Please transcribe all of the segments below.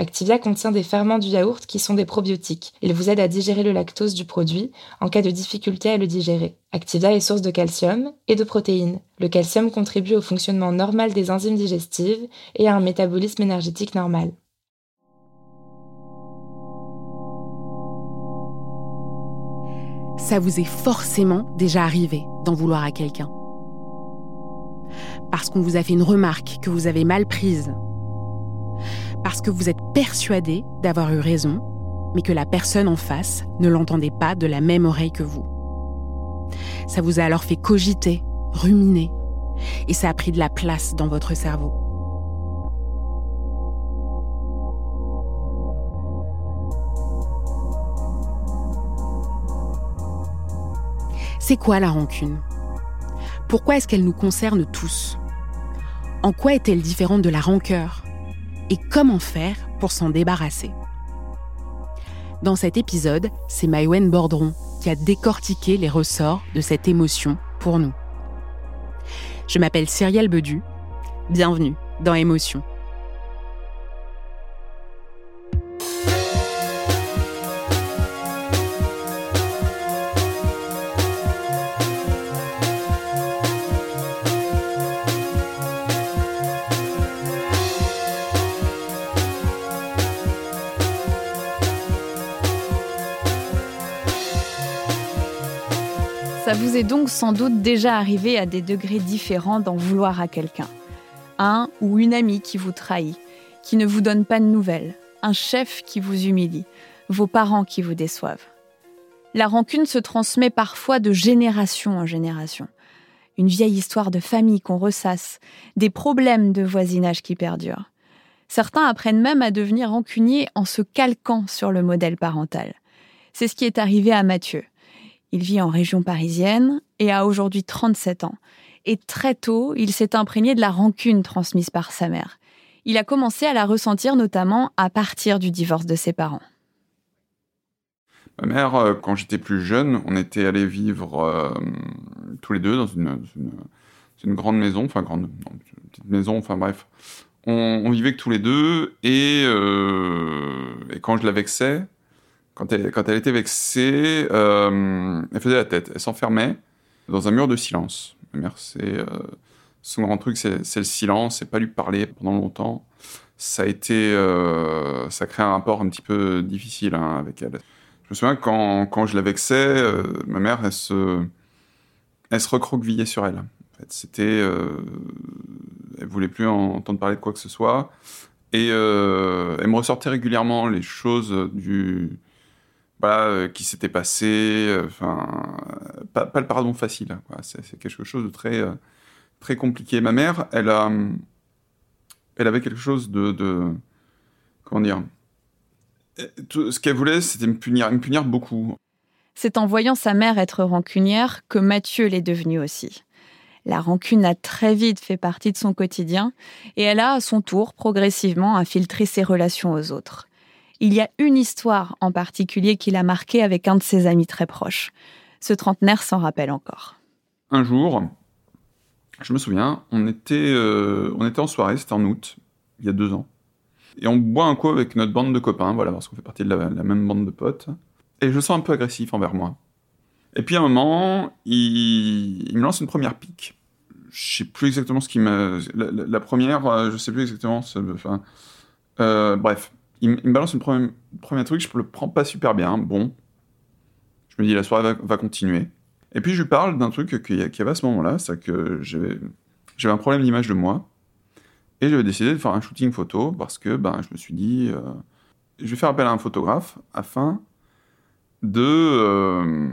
Activia contient des ferments du yaourt qui sont des probiotiques. Ils vous aident à digérer le lactose du produit en cas de difficulté à le digérer. Activia est source de calcium et de protéines. Le calcium contribue au fonctionnement normal des enzymes digestives et à un métabolisme énergétique normal. Ça vous est forcément déjà arrivé d'en vouloir à quelqu'un. Parce qu'on vous a fait une remarque que vous avez mal prise parce que vous êtes persuadé d'avoir eu raison, mais que la personne en face ne l'entendait pas de la même oreille que vous. Ça vous a alors fait cogiter, ruminer, et ça a pris de la place dans votre cerveau. C'est quoi la rancune? Pourquoi est-ce qu'elle nous concerne tous? En quoi est-elle différente de la rancœur? Et comment faire pour s'en débarrasser. Dans cet épisode, c'est Maïwen Bordron qui a décortiqué les ressorts de cette émotion pour nous. Je m'appelle Cyrielle Bedu. Bienvenue dans Émotion. Vous est donc sans doute déjà arrivé à des degrés différents d'en vouloir à quelqu'un. Un ou une amie qui vous trahit, qui ne vous donne pas de nouvelles, un chef qui vous humilie, vos parents qui vous déçoivent. La rancune se transmet parfois de génération en génération. Une vieille histoire de famille qu'on ressasse, des problèmes de voisinage qui perdurent. Certains apprennent même à devenir rancuniers en se calquant sur le modèle parental. C'est ce qui est arrivé à Mathieu. Il vit en région parisienne et a aujourd'hui 37 ans. Et très tôt, il s'est imprégné de la rancune transmise par sa mère. Il a commencé à la ressentir notamment à partir du divorce de ses parents. Ma mère, euh, quand j'étais plus jeune, on était allés vivre euh, tous les deux dans une, grande maison, enfin grande, petite maison, enfin bref. On, vivait que tous les deux et, euh, et quand je la vexais, quand elle, était vexée, euh, elle faisait la tête. Elle s'enfermait dans un mur de silence. Ma mère, c'est euh, son grand truc, c'est le silence, c'est pas lui parler pendant longtemps. Ça a été, euh, ça a créé un rapport un petit peu difficile hein, avec elle. Je me souviens quand, quand je la vexais, ma mère, elle se, elle se recroquevillait sur elle. En fait, c'était, elle voulait plus entendre parler de quoi que ce soit. Et elle me ressortait régulièrement les choses du, voilà, euh, qui s'était passé. Euh, enfin, pas, le pardon facile. C'est quelque chose de très, euh, très compliqué. Ma mère, elle a, elle avait quelque chose de, comment dire. ce qu'elle voulait, c'était me punir, me punir beaucoup. C'est en voyant sa mère être rancunière que Mathieu l'est devenu aussi. La rancune a très vite fait partie de son quotidien et elle a à son tour progressivement infiltré ses relations aux autres. Il y a une histoire en particulier qui l'a marqué avec un de ses amis très proches. Ce trentenaire s'en rappelle encore. Un jour, je me souviens, on était, euh, on était en soirée, c'était en août, il y a deux ans. Et on boit un coup avec notre bande de copains, voilà, parce qu'on fait partie de la, même bande de potes. Et je sens un peu agressif envers moi. Et puis à un moment, il, me lance une première pique. Je sais plus exactement ce qu'il me... La, première, euh, je sais plus exactement. Enfin, euh, bref, il, me balance une première, premier truc, je le prends pas super bien. Bon, je me dis la soirée va, continuer. Et puis je lui parle d'un truc qu'il y, avait à ce moment-là, c'est que j'avais un problème d'image de moi. Et j'avais décidé de faire un shooting photo parce que ben, je me suis dit, euh, je vais faire appel à un photographe afin de, euh,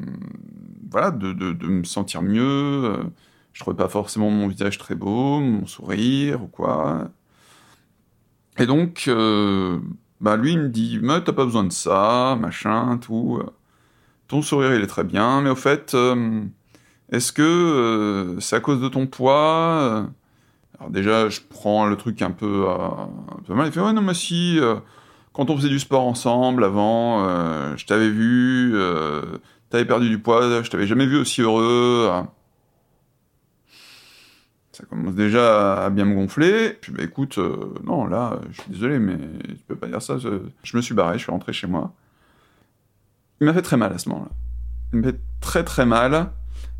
voilà, de, de, me sentir mieux. Euh, je trouvais pas forcément mon visage très beau, mon sourire ou quoi. Et donc, bah lui, il me dit, mais t'as pas besoin de ça, machin, tout. Ton sourire, il est très bien, mais au fait, est-ce que c'est à cause de ton poids alors déjà, je prends le truc un peu, euh, un peu mal. Il fait ouais non mais si, euh, quand on faisait du sport ensemble avant, euh, je t'avais vu, t'avais perdu du poids, je t'avais jamais vu aussi heureux. Ça commence déjà à bien me gonfler. Puis bah écoute, non là, je suis désolé, mais tu peux pas dire ça. Je, me suis barré, je suis rentré chez moi. Il m'a fait très mal à ce moment-là. Il m'a fait très très mal,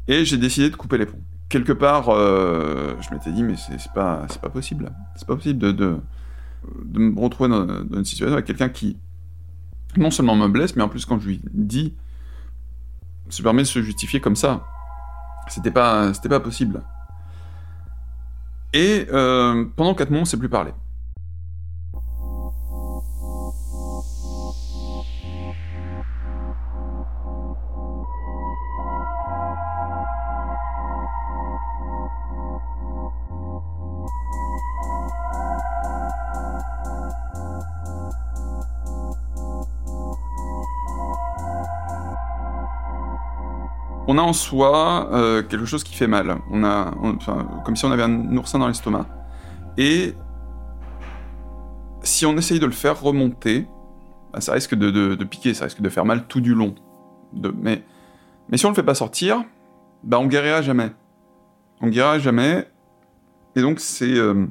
et j'ai décidé de couper les ponts quelque part, euh, je m'étais dit, mais c'est pas, pas possible. C'est pas possible de, de, me retrouver dans, une situation avec quelqu'un qui, non seulement me blesse, mais en plus, quand je lui dis, se permet de se justifier comme ça. C'était pas, pas possible. Et euh, pendant 4 mois, on s'est plus parlé. On a en soi euh, quelque chose qui fait mal. On a, comme si on avait un oursin dans l'estomac. Et si on essaye de le faire remonter, bah, ça risque de, piquer, ça risque de faire mal tout du long. mais, mais si on le fait pas sortir, bah on guérira jamais. On guérira jamais. Et donc c'est euh,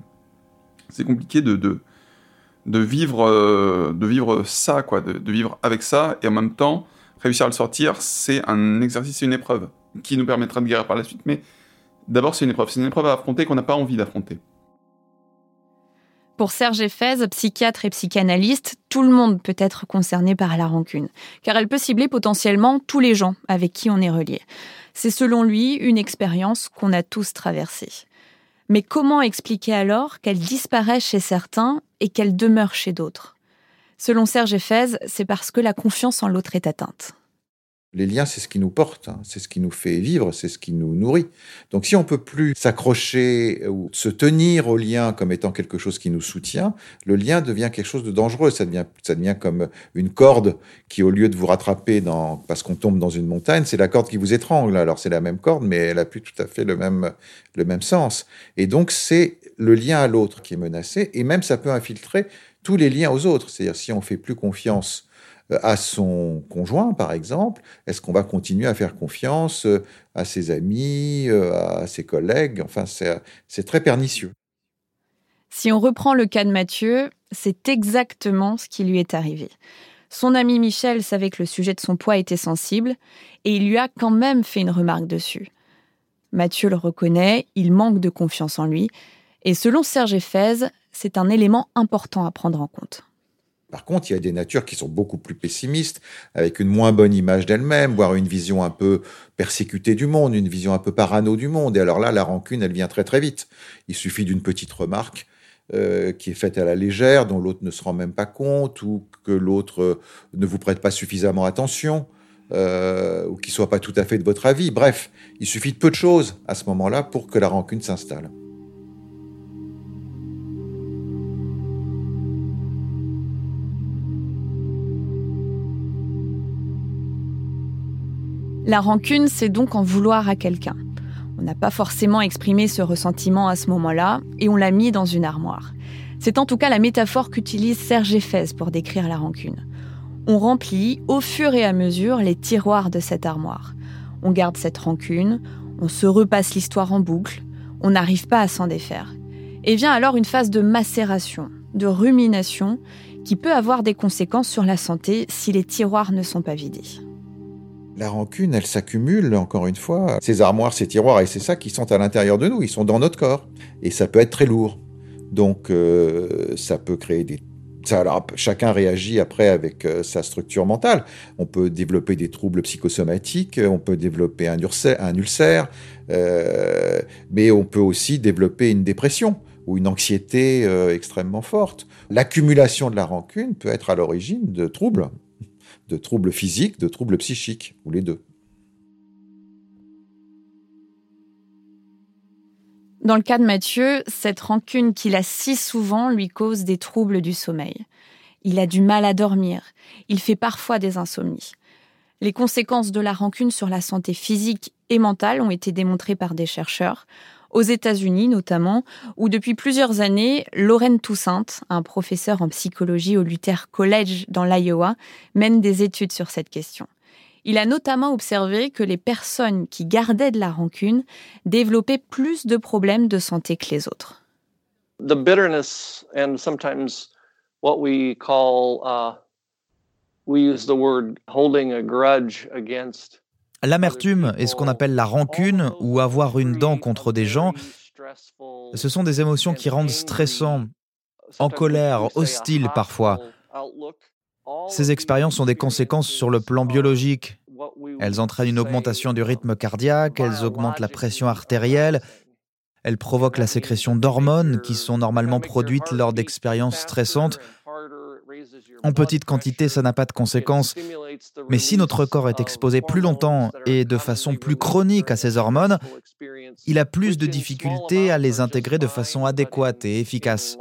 compliqué de, de, vivre euh, de vivre ça quoi, de, vivre avec ça et en même temps réussir à le sortir, c'est un exercice, c'est une épreuve qui nous permettra de guérir par la suite. Mais d'abord, c'est une épreuve. C'est une épreuve à affronter qu'on n'a pas envie d'affronter. Pour Serge Ephèse, psychiatre et psychanalyste, tout le monde peut être concerné par la rancune, car elle peut cibler potentiellement tous les gens avec qui on est relié. C'est selon lui une expérience qu'on a tous traversée. Mais comment expliquer alors qu'elle disparaît chez certains et qu'elle demeure chez d'autres? Selon Serge Ephèse, c'est parce que la confiance en l'autre est atteinte. Les liens, c'est ce qui nous porte, hein. c'est ce qui nous fait vivre, c'est ce qui nous nourrit. Donc si on peut plus s'accrocher ou se tenir au lien comme étant quelque chose qui nous soutient, le lien devient quelque chose de dangereux. Ça devient, ça devient comme une corde qui, au lieu de vous rattraper parce qu'on tombe dans une montagne, c'est la corde qui vous étrangle. Alors c'est la même corde, mais elle a plus tout à fait le même, le même sens. Et donc c'est le lien à l'autre qui est menacé, et même ça peut infiltrer tous les liens aux autres. C'est-à-dire si on fait plus confiance euh, à son conjoint, par exemple, est-ce qu'on va continuer à faire confiance euh, à ses amis, euh, à ses collègues? Enfin, c'est très pernicieux. Si on reprend le cas de Mathieu, c'est exactement ce qui lui est arrivé. Son ami Michel savait que le sujet de son poids était sensible et il lui a quand même fait une remarque dessus. Mathieu le reconnaît, il manque de confiance en lui, et selon Serge Ephèse, c'est un élément important à prendre en compte. Par contre, il y a des natures qui sont beaucoup plus pessimistes, avec une moins bonne image d'elle-même, voire une vision un peu persécutée du monde, une vision un peu parano du monde. Et alors là, la rancune, elle vient très très vite. Il suffit d'une petite remarque euh, qui est faite à la légère, dont l'autre ne se rend même pas compte, ou que l'autre euh, ne vous prête pas suffisamment attention, euh, ou qu'il soit pas tout à fait de votre avis. Bref, il suffit de peu de choses à ce moment-là pour que la rancune s'installe. La rancune, c'est donc en vouloir à quelqu'un. On n'a pas forcément exprimé ce ressentiment à ce moment-là et on l'a mis dans une armoire. C'est en tout cas la métaphore qu'utilise Serge Éphèse pour décrire la rancune. On remplit au fur et à mesure les tiroirs de cette armoire. On garde cette rancune, on se repasse l'histoire en boucle, on n'arrive pas à s'en défaire. Et vient alors une phase de macération, de rumination, qui peut avoir des conséquences sur la santé si les tiroirs ne sont pas vidés. La rancune, elle s'accumule, encore une fois. Ces armoires, ces tiroirs, et c'est ça qui sont à l'intérieur de nous, ils sont dans notre corps. Et ça peut être très lourd. Donc, euh, ça peut créer des... chacun réagit après avec euh, sa structure mentale. On peut développer des troubles psychosomatiques, on peut développer un ulcère, un ulcère euh, mais on peut aussi développer une dépression ou une anxiété extrêmement forte. L'accumulation de la rancune peut être à l'origine de troubles de troubles physiques, de troubles psychiques, ou les deux. Dans le cas de Mathieu, cette rancune qu'il a si souvent lui cause des troubles du sommeil. Il a du mal à dormir, il fait parfois des insomnies. Les conséquences de la rancune sur la santé physique et mentale ont été démontrées par des chercheurs aux États-Unis notamment, où depuis plusieurs années, Lorraine Toussaint, un professeur en psychologie au Luther College dans l'Iowa, mène des études sur cette question. Il a notamment observé que les personnes qui gardaient de la rancune développaient plus de problèmes de santé que les autres. The bitterness and sometimes what we call uh, we use the word holding a grudge against L'amertume et ce qu'on appelle la rancune ou avoir une dent contre des gens, ce sont des émotions qui rendent stressant, en colère, hostile parfois. Ces expériences ont des conséquences sur le plan biologique. Elles entraînent une augmentation du rythme cardiaque, elles augmentent la pression artérielle, elles provoquent la sécrétion d'hormones qui sont normalement produites lors d'expériences stressantes en petite quantité, ça n'a pas de conséquences. Mais si notre corps est exposé plus longtemps et de façon plus chronique à ces hormones, il a plus de difficultés à les intégrer de façon adéquate et efficace.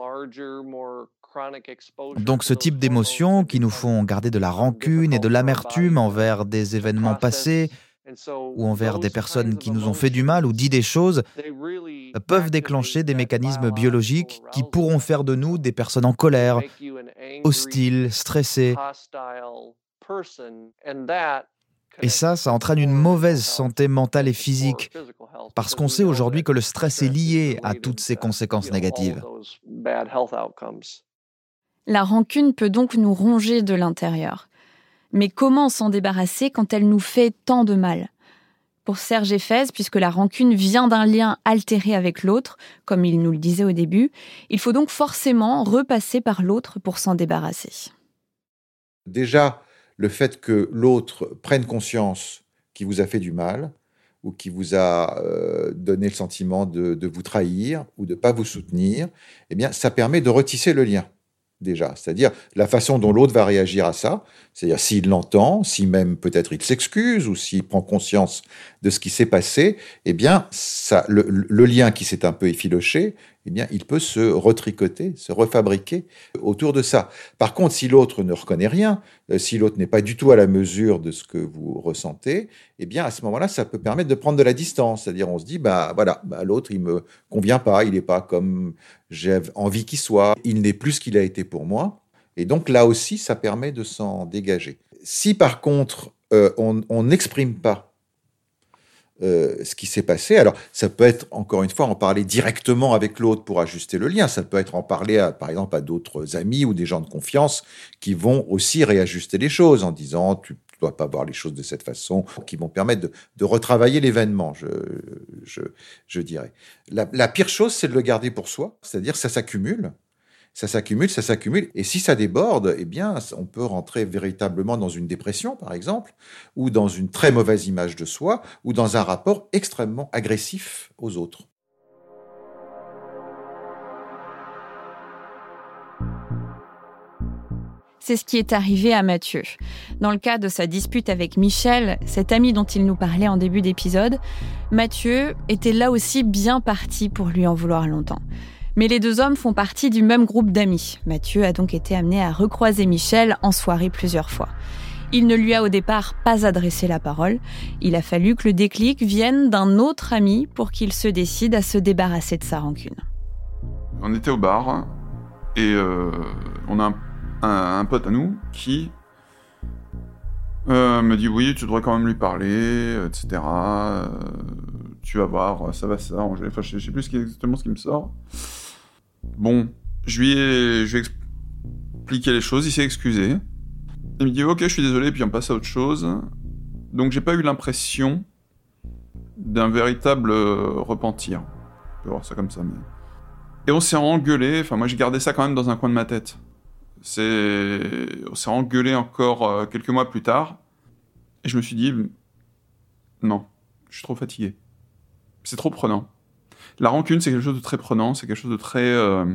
Donc ce type d'émotions qui nous font garder de la rancune et de l'amertume envers des événements passés, ou envers des personnes qui nous ont fait du mal ou dit des choses peuvent déclencher des mécanismes biologiques qui pourront faire de nous des personnes en colère, hostiles, stressées. Et ça, ça entraîne une mauvaise santé mentale et physique, parce qu'on sait aujourd'hui que le stress est lié à toutes ces conséquences négatives. La rancune peut donc nous ronger de l'intérieur. Mais comment s'en débarrasser quand elle nous fait tant de mal? Pour Serge Éphèse, puisque la rancune vient d'un lien altéré avec l'autre, comme il nous le disait au début, il faut donc forcément repasser par l'autre pour s'en débarrasser. Déjà, le fait que l'autre prenne conscience qu'il vous a fait du mal, ou qui vous a euh, donné le sentiment de, vous trahir ou de ne pas vous soutenir, eh bien, ça permet de retisser le lien déjà. C'est-à-dire la façon dont l'autre va réagir à ça, c'est-à-dire s'il l'entend, si même peut-être il s'excuse ou s'il prend conscience de ce qui s'est passé, eh bien, ça, le, le lien qui s'est un peu effiloché, eh bien, il peut se retricoter, se refabriquer autour de ça. Par contre, si l'autre ne reconnaît rien, euh, si l'autre n'est pas du tout à la mesure de ce que vous ressentez, eh bien, à ce moment-là, ça peut permettre de prendre de la distance. C'est-à-dire, on se dit, bah voilà, bah, l'autre, il me convient pas, il n'est pas comme j'ai envie qu'il soit, il n'est plus ce qu'il a été pour moi. Et donc, là aussi, ça permet de s'en dégager. Si par contre, euh, on n'exprime pas euh, ce qui s'est passé. Alors, ça peut être, encore une fois, en parler directement avec l'autre pour ajuster le lien. Ça peut être en parler, par exemple, à d'autres amis ou des gens de confiance qui vont aussi réajuster les choses en disant, tu ne dois pas voir les choses de cette façon, qui vont permettre de, retravailler l'événement, je, je, dirais. La, la pire chose, c'est de le garder pour soi, c'est-à-dire ça s'accumule ça s'accumule, ça s'accumule. Et si ça déborde, eh bien, on peut rentrer véritablement dans une dépression, par exemple, ou dans une très mauvaise image de soi, ou dans un rapport extrêmement agressif aux autres. C'est ce qui est arrivé à Mathieu. Dans le cas de sa dispute avec Michel, cet ami dont il nous parlait en début d'épisode, Mathieu était là aussi bien parti pour lui en vouloir longtemps. Mais les deux hommes font partie du même groupe d'amis. Mathieu a donc été amené à recroiser Michel en soirée plusieurs fois. Il ne lui a au départ pas adressé la parole. Il a fallu que le déclic vienne d'un autre ami pour qu'il se décide à se débarrasser de sa rancune. On était au bar et euh, on a un, pote à nous qui euh, me dit oui, tu devrais quand même lui parler, etc. Euh, tu vas voir, ça va ça. Enfin, je sais plus exactement ce qui me sort. Bon, je lui ai, je lui ai expliqué les choses, il s'est excusé. Il me dit ok, je suis désolé, puis on passe à autre chose. Donc j'ai pas eu l'impression d'un véritable euh, repentir. Je peux voir ça comme ça, mais. Et on s'est engueulé, enfin moi j'ai gardé ça quand même dans un coin de ma tête. C'est... On s'est engueulé encore euh, quelques mois plus tard. Et je me suis dit, non, je suis trop fatigué. C'est trop prenant. La rancune, c'est quelque chose de très prenant, c'est quelque chose de très euh,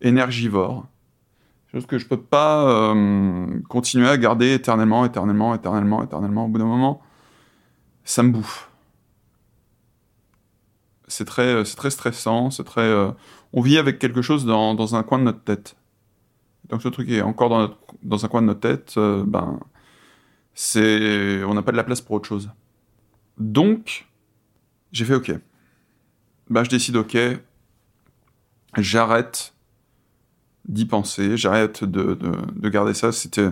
énergivore. Chose que je peux pas euh, continuer à garder éternellement, éternellement, éternellement, éternellement. Au bout d'un moment, ça me bouffe. C'est très, c'est très stressant, c'est très. Euh, on vit avec quelque chose dans, dans, un coin de notre tête. Donc ce truc est encore dans, dans un coin de notre tête, ben, c'est, on n'a pas de la place pour autre chose. Donc, j'ai fait OK bah, je décide, ok, j'arrête d'y penser, j'arrête de, de, garder ça. C'était.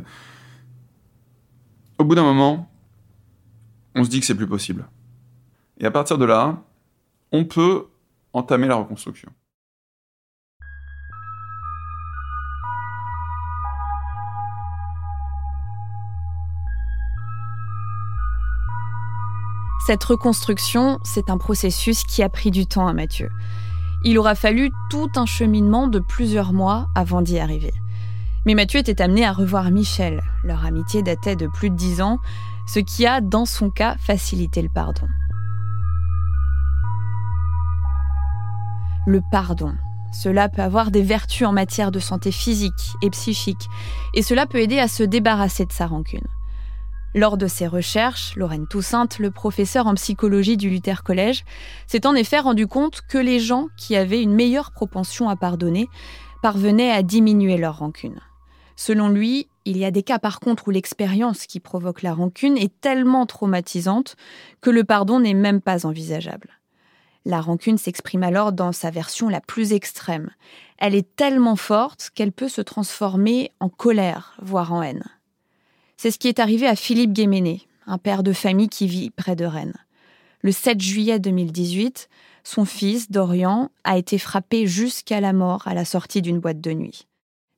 Au bout d'un moment, on se dit que c'est plus possible. Et à partir de là, on peut entamer la reconstruction. Cette reconstruction, c'est un processus qui a pris du temps à Mathieu. Il aura fallu tout un cheminement de plusieurs mois avant d'y arriver. Mais Mathieu était amené à revoir Michel. Leur amitié datait de plus de dix ans, ce qui a, dans son cas, facilité le pardon. Le pardon. Cela peut avoir des vertus en matière de santé physique et psychique, et cela peut aider à se débarrasser de sa rancune. Lors de ses recherches, Lorraine Toussaint, le professeur en psychologie du Luther College, s'est en effet rendu compte que les gens qui avaient une meilleure propension à pardonner parvenaient à diminuer leur rancune. Selon lui, il y a des cas par contre où l'expérience qui provoque la rancune est tellement traumatisante que le pardon n'est même pas envisageable. La rancune s'exprime alors dans sa version la plus extrême. Elle est tellement forte qu'elle peut se transformer en colère, voire en haine. C'est ce qui est arrivé à Philippe Guéméné, un père de famille qui vit près de Rennes. Le 7 juillet 2018, son fils, Dorian, a été frappé jusqu'à la mort à la sortie d'une boîte de nuit.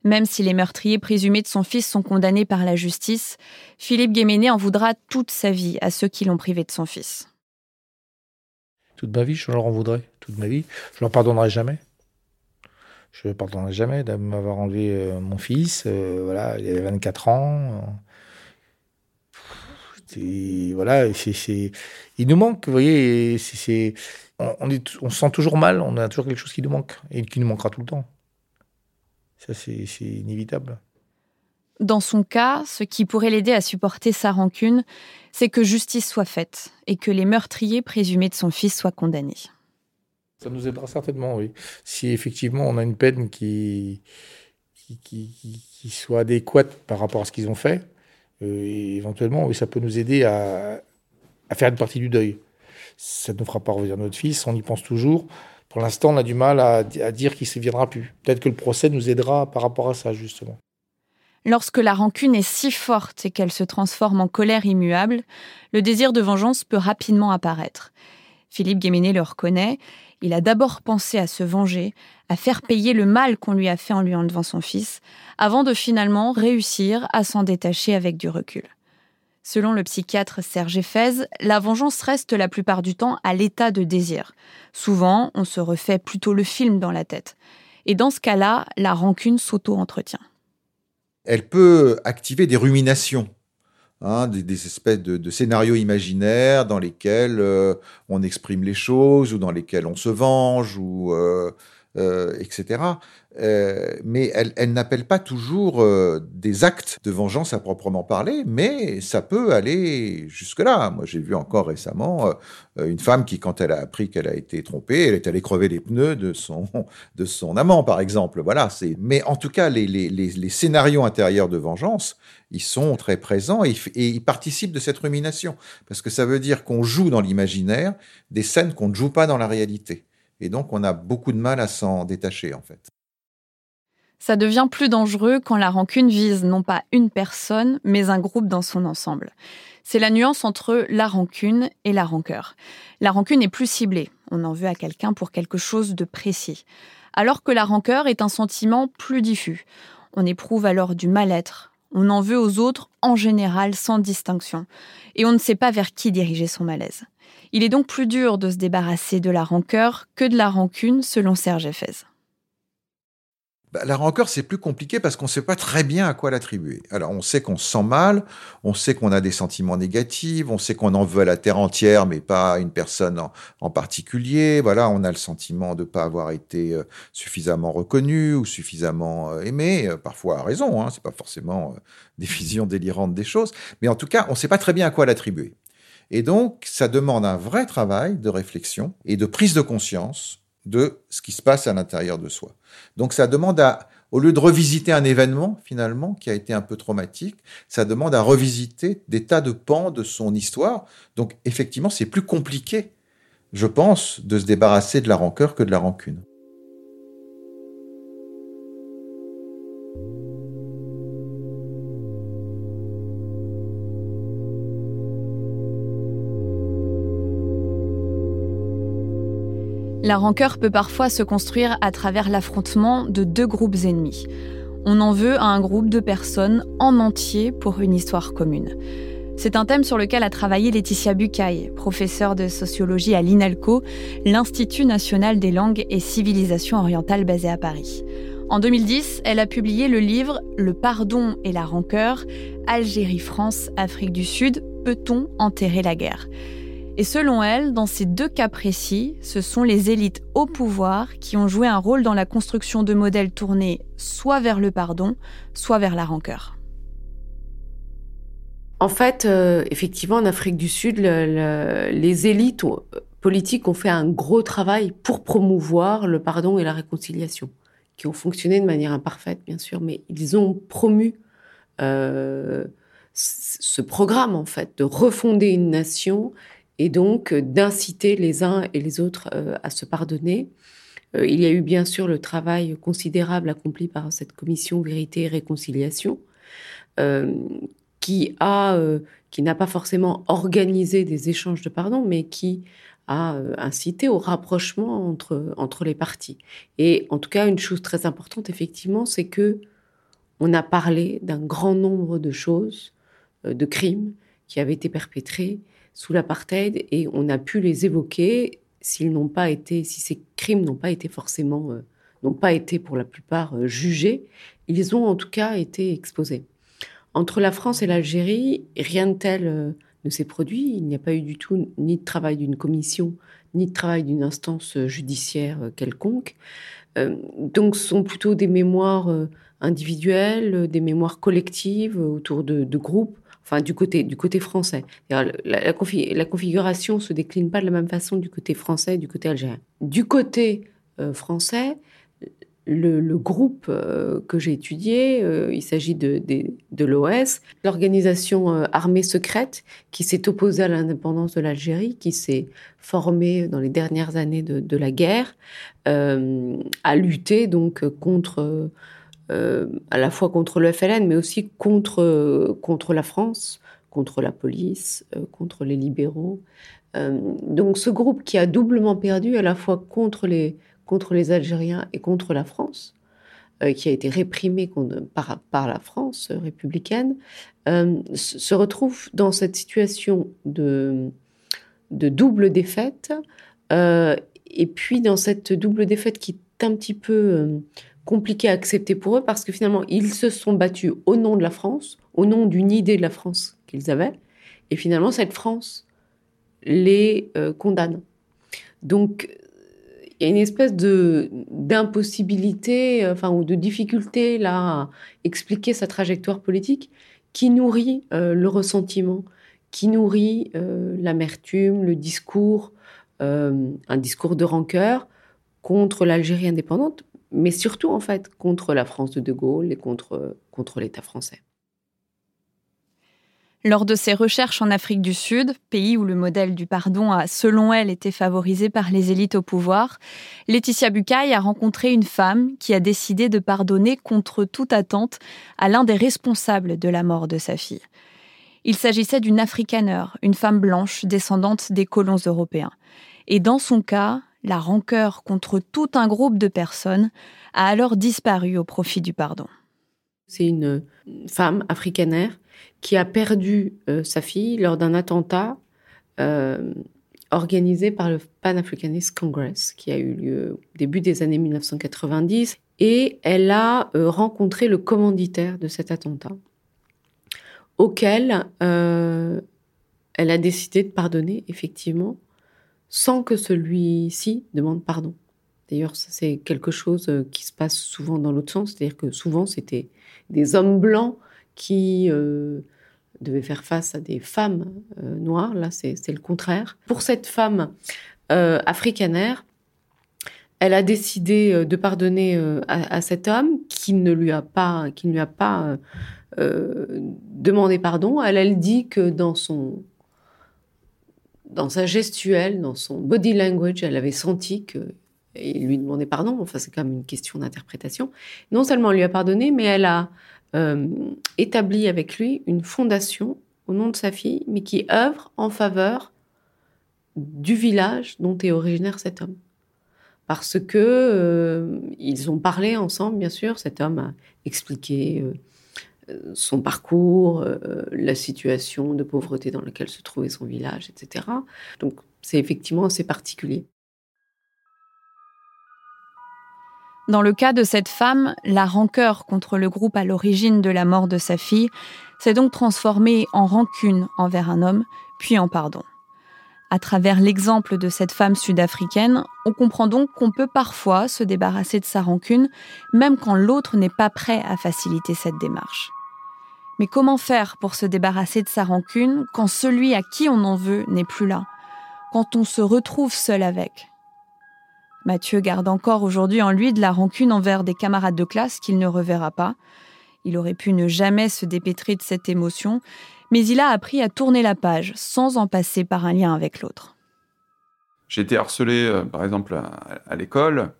Même si les meurtriers présumés de son fils sont condamnés par la justice, Philippe Guéméné en voudra toute sa vie à ceux qui l'ont privé de son fils. Toute ma vie, je leur en voudrais. Toute ma vie. Je leur pardonnerai jamais. Je ne pardonnerai jamais de m'avoir enlevé euh, mon fils. Euh, voilà, il avait 24 ans voilà, c'est, il nous manque, vous voyez, c'est, on, est, on se sent toujours mal, on a toujours quelque chose qui nous manque et qui nous manquera tout le temps. Ça, c'est, inévitable. Dans son cas, ce qui pourrait l'aider à supporter sa rancune, c'est que justice soit faite et que les meurtriers présumés de son fils soient condamnés. Ça nous aidera certainement, oui. Si effectivement on a une peine qui, qui, qui, qui soit adéquate par rapport à ce qu'ils ont fait, et éventuellement, ça peut nous aider à, faire une partie du deuil. Ça ne nous fera pas revenir notre fils, on y pense toujours. Pour l'instant, on a du mal à, dire qu'il ne viendra plus. Peut-être que le procès nous aidera par rapport à ça, justement. Lorsque la rancune est si forte et qu'elle se transforme en colère immuable, le désir de vengeance peut rapidement apparaître. Philippe Guéméné le reconnaît, il a d'abord pensé à se venger, à faire payer le mal qu'on lui a fait en lui enlevant son fils, avant de finalement réussir à s'en détacher avec du recul. Selon le psychiatre Serge Effez, la vengeance reste la plupart du temps à l'état de désir. Souvent, on se refait plutôt le film dans la tête. Et dans ce cas-là, la rancune s'auto-entretient. Elle peut activer des ruminations. Hein, des, espèces de, scénarios imaginaires dans lesquels euh, on exprime les choses ou dans lesquels on se venge ou euh, euh, etc. Euh, mais elle, elle n'appelle pas toujours euh, des actes de vengeance à proprement parler, mais ça peut aller jusque-là. Moi, j'ai vu encore récemment une femme qui, quand elle a appris qu'elle a été trompée, elle est allée crever les pneus de son, de son amant, par exemple. Voilà. Mais en tout cas, les, les, les, les scénarios intérieurs de vengeance, ils sont très présents et, et, ils participent de cette rumination. Parce que ça veut dire qu'on joue dans l'imaginaire des scènes qu'on ne joue pas dans la réalité. Et donc, on a beaucoup de mal à s'en détacher, en fait. Ça devient plus dangereux quand la rancune vise non pas une personne, mais un groupe dans son ensemble. C'est la nuance entre la rancune et la rancœur. La rancune est plus ciblée. On en veut à quelqu'un pour quelque chose de précis. Alors que la rancœur est un sentiment plus diffus. On éprouve alors du mal-être. On en veut aux autres en général sans distinction. Et on ne sait pas vers qui diriger son malaise. Il est donc plus dur de se débarrasser de la rancœur que de la rancune, selon Serge Effez. Bah, la rancœur, c'est plus compliqué parce qu'on ne sait pas très bien à quoi l'attribuer. Alors, on sait qu'on se sent mal, on sait qu'on a des sentiments négatifs, on sait qu'on en veut à la terre entière, mais pas à une personne en, particulier. Voilà, on a le sentiment de ne pas avoir été euh, suffisamment reconnu ou suffisamment euh, aimé, euh, parfois à raison. Hein, c'est pas forcément des visions délirantes des choses, mais en tout cas, on ne sait pas très bien à quoi l'attribuer. Et donc, ça demande un vrai travail de réflexion et de prise de conscience de ce qui se passe à l'intérieur de soi. Donc, ça demande à, au lieu de revisiter un événement, finalement, qui a été un peu traumatique, ça demande à revisiter des tas de pans de son histoire. Donc, effectivement, c'est plus compliqué, je pense, de se débarrasser de la rancœur que de la rancune. La rancœur peut parfois se construire à travers l'affrontement de deux groupes ennemis. On en veut à un groupe de personnes en entier pour une histoire commune. C'est un thème sur lequel a travaillé Laetitia Bucaille, professeure de sociologie à l'INALCO, l'Institut national des langues et civilisations orientales basé à Paris. En 2010, elle a publié le livre Le pardon et la rancœur, Algérie, France, Afrique du Sud, peut-on enterrer la guerre? Et selon elle, dans ces deux cas précis, ce sont les élites au pouvoir qui ont joué un rôle dans la construction de modèles tournés soit vers le pardon, soit vers la rancœur. En fait, euh, effectivement, en Afrique du Sud, les élites politiques ont fait un gros travail pour promouvoir le pardon et la réconciliation, qui ont fonctionné de manière imparfaite, bien sûr, mais ils ont promu euh, ce programme, en fait, de refonder une nation et donc euh, d'inciter les uns et les autres euh, à se pardonner. Euh, il y a eu bien sûr le travail considérable accompli par cette commission Vérité et Réconciliation, qui n'a pas forcément organisé des échanges de pardon, mais qui a incité au rapprochement entre, entre les parties. Et en tout cas, une chose très importante, effectivement, c'est que on a parlé d'un grand nombre de choses, de crimes qui avaient été perpétrés sous l'apartheid et on a pu les évoquer s'ils n'ont pas été, si ces crimes n'ont pas été forcément, euh, n'ont pas été pour la plupart euh, jugés, ils ont en tout cas été exposés. Entre la France et l'Algérie, rien de tel euh, ne s'est produit. Il n'y a pas eu du tout ni de travail d'une commission, ni de travail d'une instance judiciaire quelconque. donc, ce sont plutôt des mémoires individuelles, des mémoires collectives autour de, de groupes enfin du côté du côté français. La, la, configuration se décline pas de la même façon du côté français et du côté algérien. Du côté euh, français, le, groupe euh, que j'ai étudié, euh, il s'agit de, de, l'OS, l'organisation armée secrète qui s'est opposée à l'indépendance de l'Algérie, qui s'est formée dans les dernières années de, de la guerre, a lutté donc contre euh, à la fois contre le FLN, mais aussi contre, contre la France, contre la police, euh, contre les libéraux. Euh, donc ce groupe qui a doublement perdu à la fois contre les, contre les Algériens et contre la France, qui a été réprimé par, par la France républicaine, se retrouve dans cette situation de, de double défaite, et puis dans cette double défaite qui est un petit peu compliqué à accepter pour eux parce que finalement, ils se sont battus au nom de la France, au nom d'une idée de la France qu'ils avaient. Et finalement, cette France les euh, condamne. Donc, il y a une espèce de d'impossibilité, enfin ou de difficulté là à expliquer sa trajectoire politique qui nourrit le ressentiment, qui nourrit l'amertume, le discours, un discours de rancœur contre l'Algérie indépendante, mais surtout en fait contre la France de De Gaulle et contre, l'État français. Lors de ses recherches en Afrique du Sud, pays où le modèle du pardon a, selon elle, été favorisé par les élites au pouvoir, Laetitia Bucaille a rencontré une femme qui a décidé de pardonner contre toute attente à l'un des responsables de la mort de sa fille. Il s'agissait d'une africaneur, une femme blanche descendante des colons européens. Et dans son cas, la rancœur contre tout un groupe de personnes a alors disparu au profit du pardon. C'est une femme africanaire qui a perdu euh, sa fille lors d'un attentat euh, organisé par le Pan-Africanist Congress, qui a eu lieu au début des années 1990. Et elle a euh, rencontré le commanditaire de cet attentat, auquel elle a décidé de pardonner, effectivement, sans que celui-ci demande pardon. D'ailleurs, c'est quelque chose euh, qui se passe souvent dans l'autre sens, c'est-à-dire que souvent c'était des hommes blancs qui euh, devaient faire face à des femmes euh, noires. Là, c'est le contraire. Pour cette femme africanaire, elle a décidé de pardonner à, cet homme qui ne lui a pas, qui ne lui a pas demandé pardon. Elle, elle dit que dans son dans sa gestuelle, dans son body language, elle avait senti que il lui demandait pardon. Enfin, c'est quand même une question d'interprétation. Non seulement elle lui a pardonné, mais elle a euh, établi avec lui une fondation au nom de sa fille, mais qui œuvre en faveur du village dont est originaire cet homme. Parce que euh, ils ont parlé ensemble, bien sûr. Cet homme a expliqué euh, son parcours, euh, la situation de pauvreté dans laquelle se trouvait son village, etc. Donc c'est effectivement assez particulier. Dans le cas de cette femme, la rancœur contre le groupe à l'origine de la mort de sa fille s'est donc transformée en rancune envers un homme, puis en pardon. À travers l'exemple de cette femme sud-africaine, on comprend donc qu'on peut parfois se débarrasser de sa rancune, même quand l'autre n'est pas prêt à faciliter cette démarche. Mais comment faire pour se débarrasser de sa rancune quand celui à qui on en veut n'est plus là, quand on se retrouve seul avec? Mathieu garde encore aujourd'hui en lui de la rancune envers des camarades de classe qu'il ne reverra pas. Il aurait pu ne jamais se dépêtrer de cette émotion, mais il a appris à tourner la page sans en passer par un lien avec l'autre. J'ai été harcelé, euh, par exemple, à, l'école,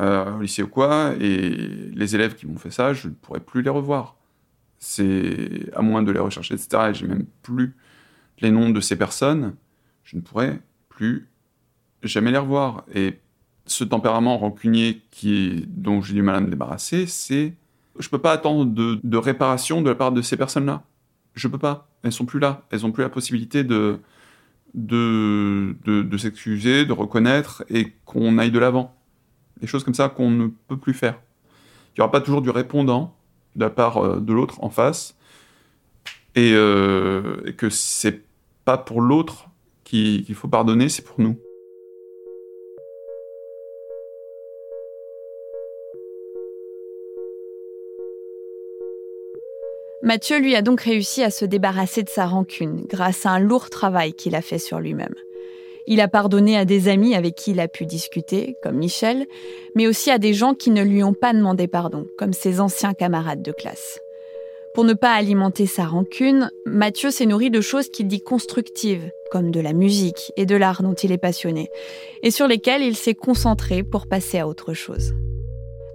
euh, au lycée ou quoi, et les élèves qui m'ont fait ça, je ne pourrais plus les revoir c'est à moins de les rechercher, etc. Et j'ai même plus les noms de ces personnes, je ne pourrais plus jamais les revoir. Et ce tempérament rancunier qui dont j'ai du mal à me débarrasser, c'est je peux pas attendre de, réparation de la part de ces personnes-là. Je peux pas. Elles sont plus là. Elles ont plus la possibilité de de, de s'excuser, de reconnaître et qu'on aille de l'avant. Des choses comme ça qu'on ne peut plus faire. Il n'y aura pas toujours du répondant, de la part euh, de l'autre en face, et, euh, et que c'est pas pour l'autre qu'il faut pardonner, c'est pour nous. Mathieu lui a donc réussi à se débarrasser de sa rancune grâce à un lourd travail qu'il a fait sur lui-même. Il a pardonné à des amis avec qui il a pu discuter, comme Michel, mais aussi à des gens qui ne lui ont pas demandé pardon, comme ses anciens camarades de classe. Pour ne pas alimenter sa rancune, Mathieu s'est nourri de choses qu'il dit constructives, comme de la musique et de l'art dont il est passionné, et sur lesquelles il s'est concentré pour passer à autre chose.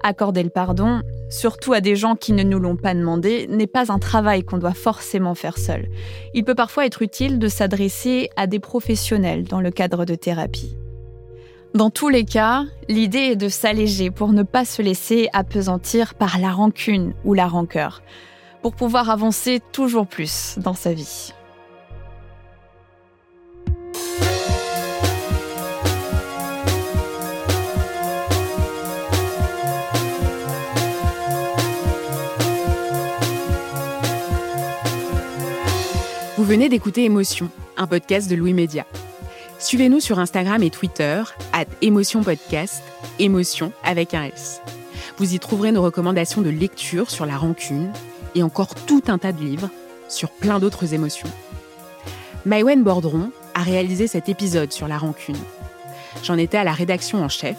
Accorder le pardon, surtout à des gens qui ne nous l'ont pas demandé, n'est pas un travail qu'on doit forcément faire seul. Il peut parfois être utile de s'adresser à des professionnels dans le cadre de thérapie. Dans tous les cas, l'idée est de s'alléger pour ne pas se laisser apesantir par la rancune ou la rancœur, pour pouvoir avancer toujours plus dans sa vie. Vous venez d'écouter Émotion, un podcast de Louis Média. Suivez-nous sur Instagram et Twitter, at Émotion Podcast, émotion avec un S. Vous y trouverez nos recommandations de lecture sur la rancune et encore tout un tas de livres sur plein d'autres émotions. Maïwen Bordron a réalisé cet épisode sur la rancune. J'en étais à la rédaction en chef.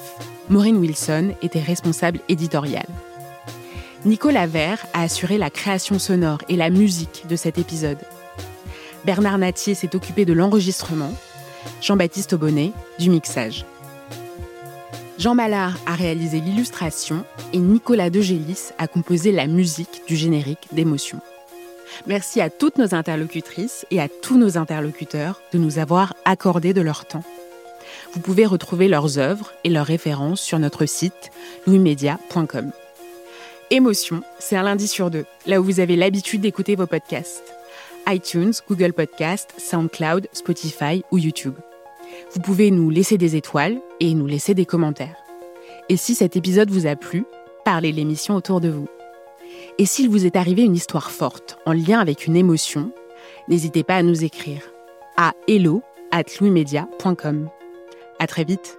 Maureen Wilson était responsable éditoriale. Nicolas Vert a assuré la création sonore et la musique de cet épisode. Bernard Natier s'est occupé de l'enregistrement Jean-Baptiste Aubonnet du mixage. Jean Mallard a réalisé l'illustration et Nicolas Degélis a composé la musique du générique d'émotion. Merci à toutes nos interlocutrices et à tous nos interlocuteurs de nous avoir accordé de leur temps. Vous pouvez retrouver leurs œuvres et leurs références sur notre site louismedia.com. Émotion, c'est un lundi sur deux, là où vous avez l'habitude d'écouter vos podcasts iTunes, Google Podcast, SoundCloud, Spotify ou YouTube. Vous pouvez nous laisser des étoiles et nous laisser des commentaires. Et si cet épisode vous a plu, parlez l'émission autour de vous. Et s'il vous est arrivé une histoire forte en lien avec une émotion, n'hésitez pas à nous écrire à hello at louismedia.com. À très vite.